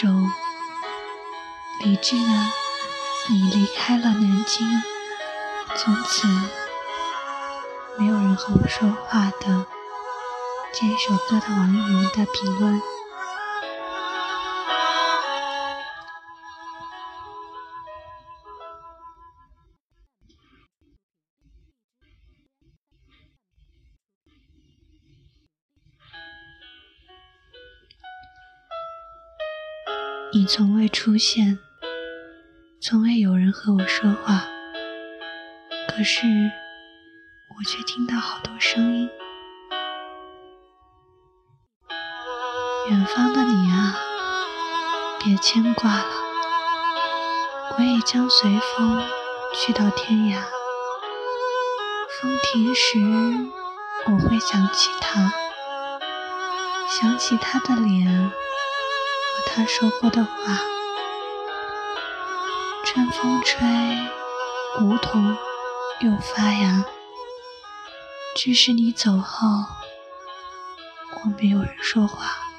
想读一下这一首李志的《你离开了南京》，从此没有人和我说话的这一首歌的网友们的评论。你从未出现，从未有人和我说话，可是我却听到好多声音。远方的你啊，别牵挂了，我也将随风去到天涯。风停时，我会想起他，想起他的脸。他说过的话，春风吹，梧桐又发芽。只是你走后，我没有人说话。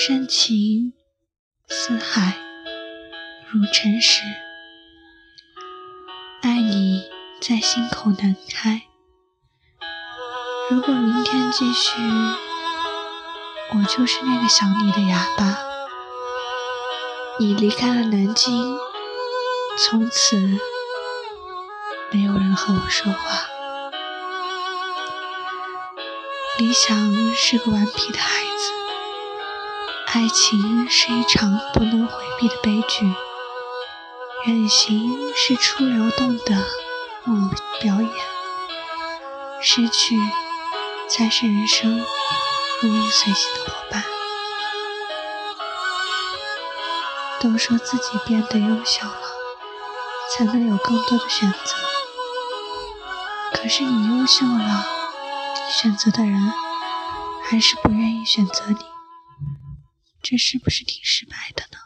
深情似海，如尘石。爱你在心口难开。如果明天继续，我就是那个想你的哑巴。你离开了南京，从此没有人和我说话。理想是个顽皮的孩子。爱情是一场不能回避的悲剧，远行是出流动的木表演，失去才是人生如影随形的伙伴。都说自己变得优秀了，才能有更多的选择，可是你优秀了，选择的人还是不愿意选择你。这是不是挺失败的呢？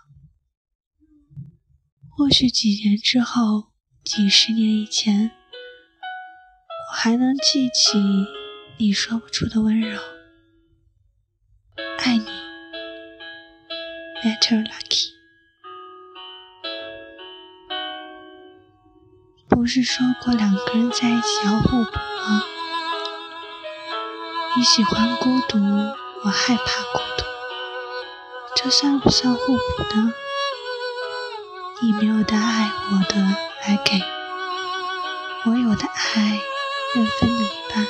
或许几年之后，几十年以前，我还能记起你说不出的温柔。爱你，Better Lucky。不是说过两个人在一起要互补吗？你喜欢孤独，我害怕孤独。这算不算互补呢？你没有的爱，我的来给；我有的爱，愿分你一半。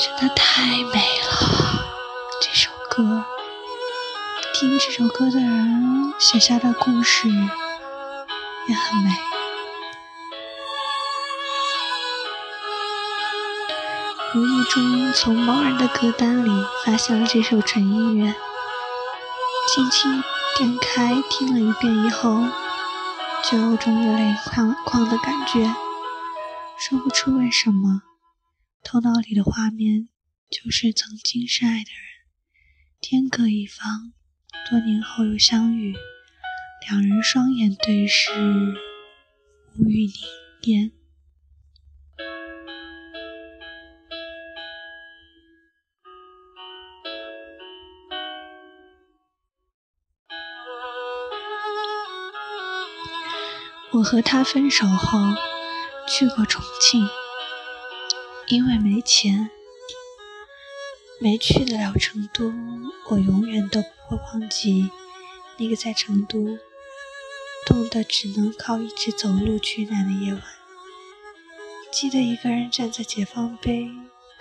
真的太美了，这首歌，听这首歌的人写下的故事也很美。无意中从某人的歌单里发现了这首纯音乐，轻轻点开听了一遍以后，就有种热泪眶眶的感觉，说不出为什么，头脑里的画面就是曾经深爱的人，天各一方，多年后又相遇，两人双眼对视，无语凝噎。和他分手后去过重庆，因为没钱，没去得了成都。我永远都不会忘记那个在成都冻得只能靠一直走路取暖的夜晚。记得一个人站在解放碑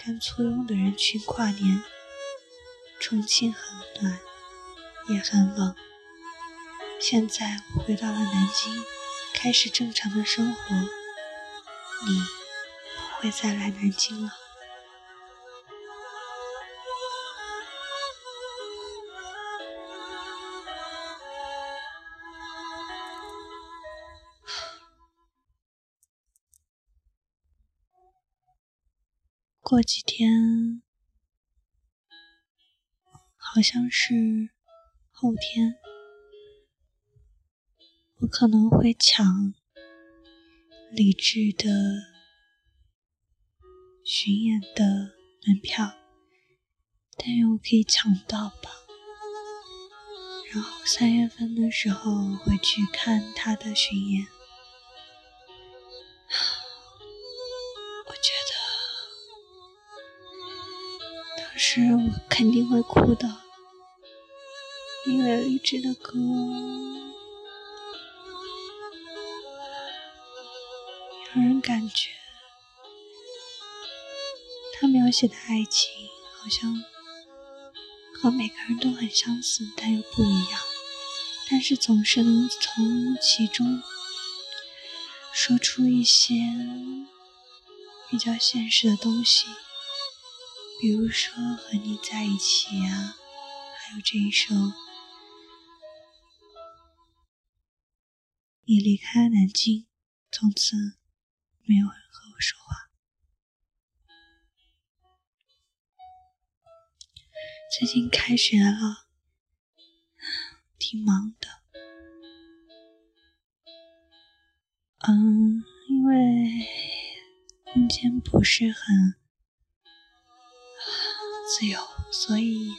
跟簇拥的人群跨年。重庆很暖，也很冷。现在我回到了南京。开始正常的生活你不会再来南京了。过几天好像是后天我可能会抢李志的巡演的门票，但愿我可以抢到吧。然后三月份的时候会去看他的巡演。是我肯定会哭的，因为励志的歌让人感觉他描写的爱情好像和每个人都很相似，但又不一样。但是总是能从其中说出一些比较现实的东西。比如说和你在一起呀，还有这一首，你离开南京，从此没有人和我说话。最近开学了，挺忙的。嗯，因为空间不是很。自由，所以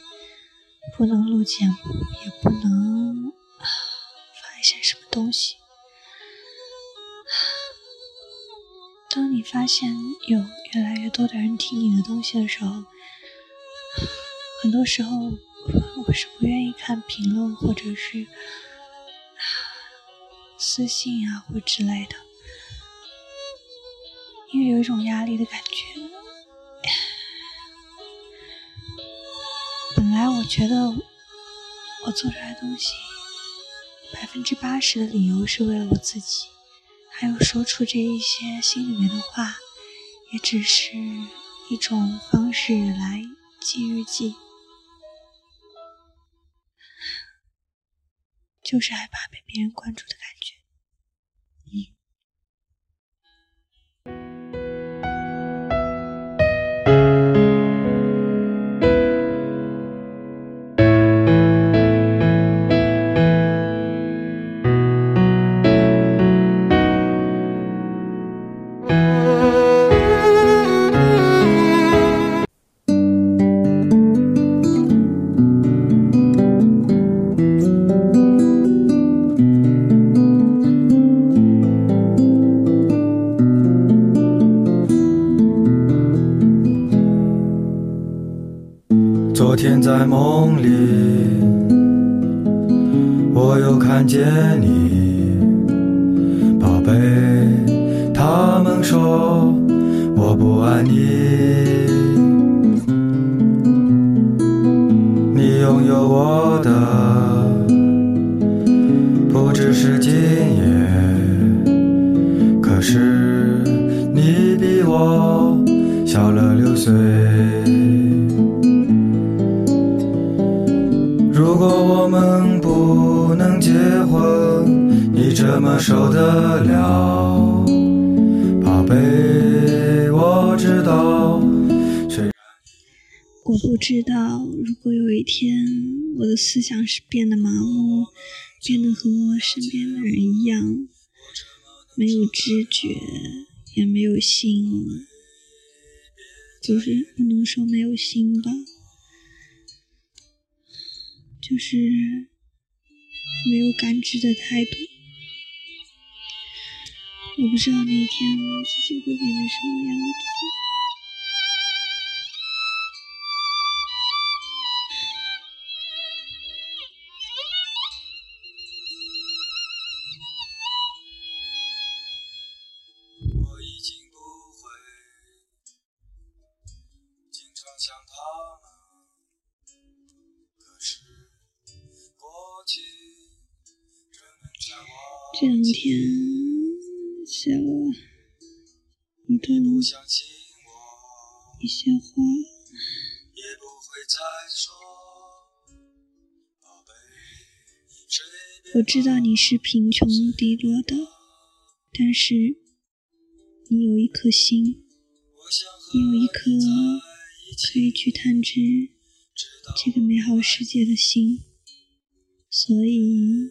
不能录节目，也不能发一些什么东西。发现有越来越多的人听你的东西的时候，很多时候我是不愿意看评论或者是私信啊或之类的，因为有一种压力的感觉。本来我觉得我做出来的东西，百分之八十的理由是为了我自己，还有说出这一些心里面的话，也只是一种方式来记日记，就是害怕被别人关注的感觉。在梦里，我又看见你，宝贝。他们说我不爱你，你拥有我的不只是今夜，可是你比我小了六岁。如果我们不能结婚，你怎么受得了？宝贝，我知道。我不知道，如果有一天我的思想是变得麻木，变得和我身边的人一样，没有知觉，也没有心，就是不能说没有心吧。就是没有感知的态度，我不知道那一天自己会变成什么样子。这两天写了一段一些话，我知道你是贫穷低落的，但是你有一颗心，你有一颗可以去探知这个美好世界的心，所以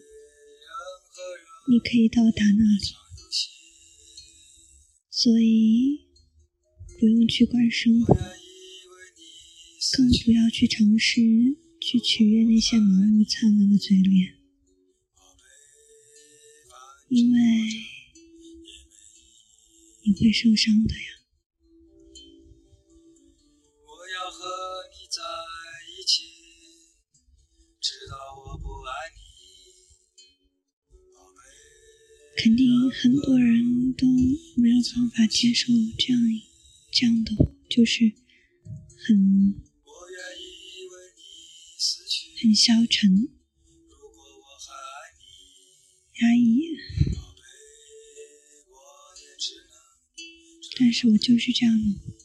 你可以到达那里，所以不用去管生活，更不要去尝试去取悦那些盲目灿烂的嘴脸，因为你会受伤的呀。肯定很多人都没有办法接受这样这样的，就是很很消沉、压抑。但是我就是这样的。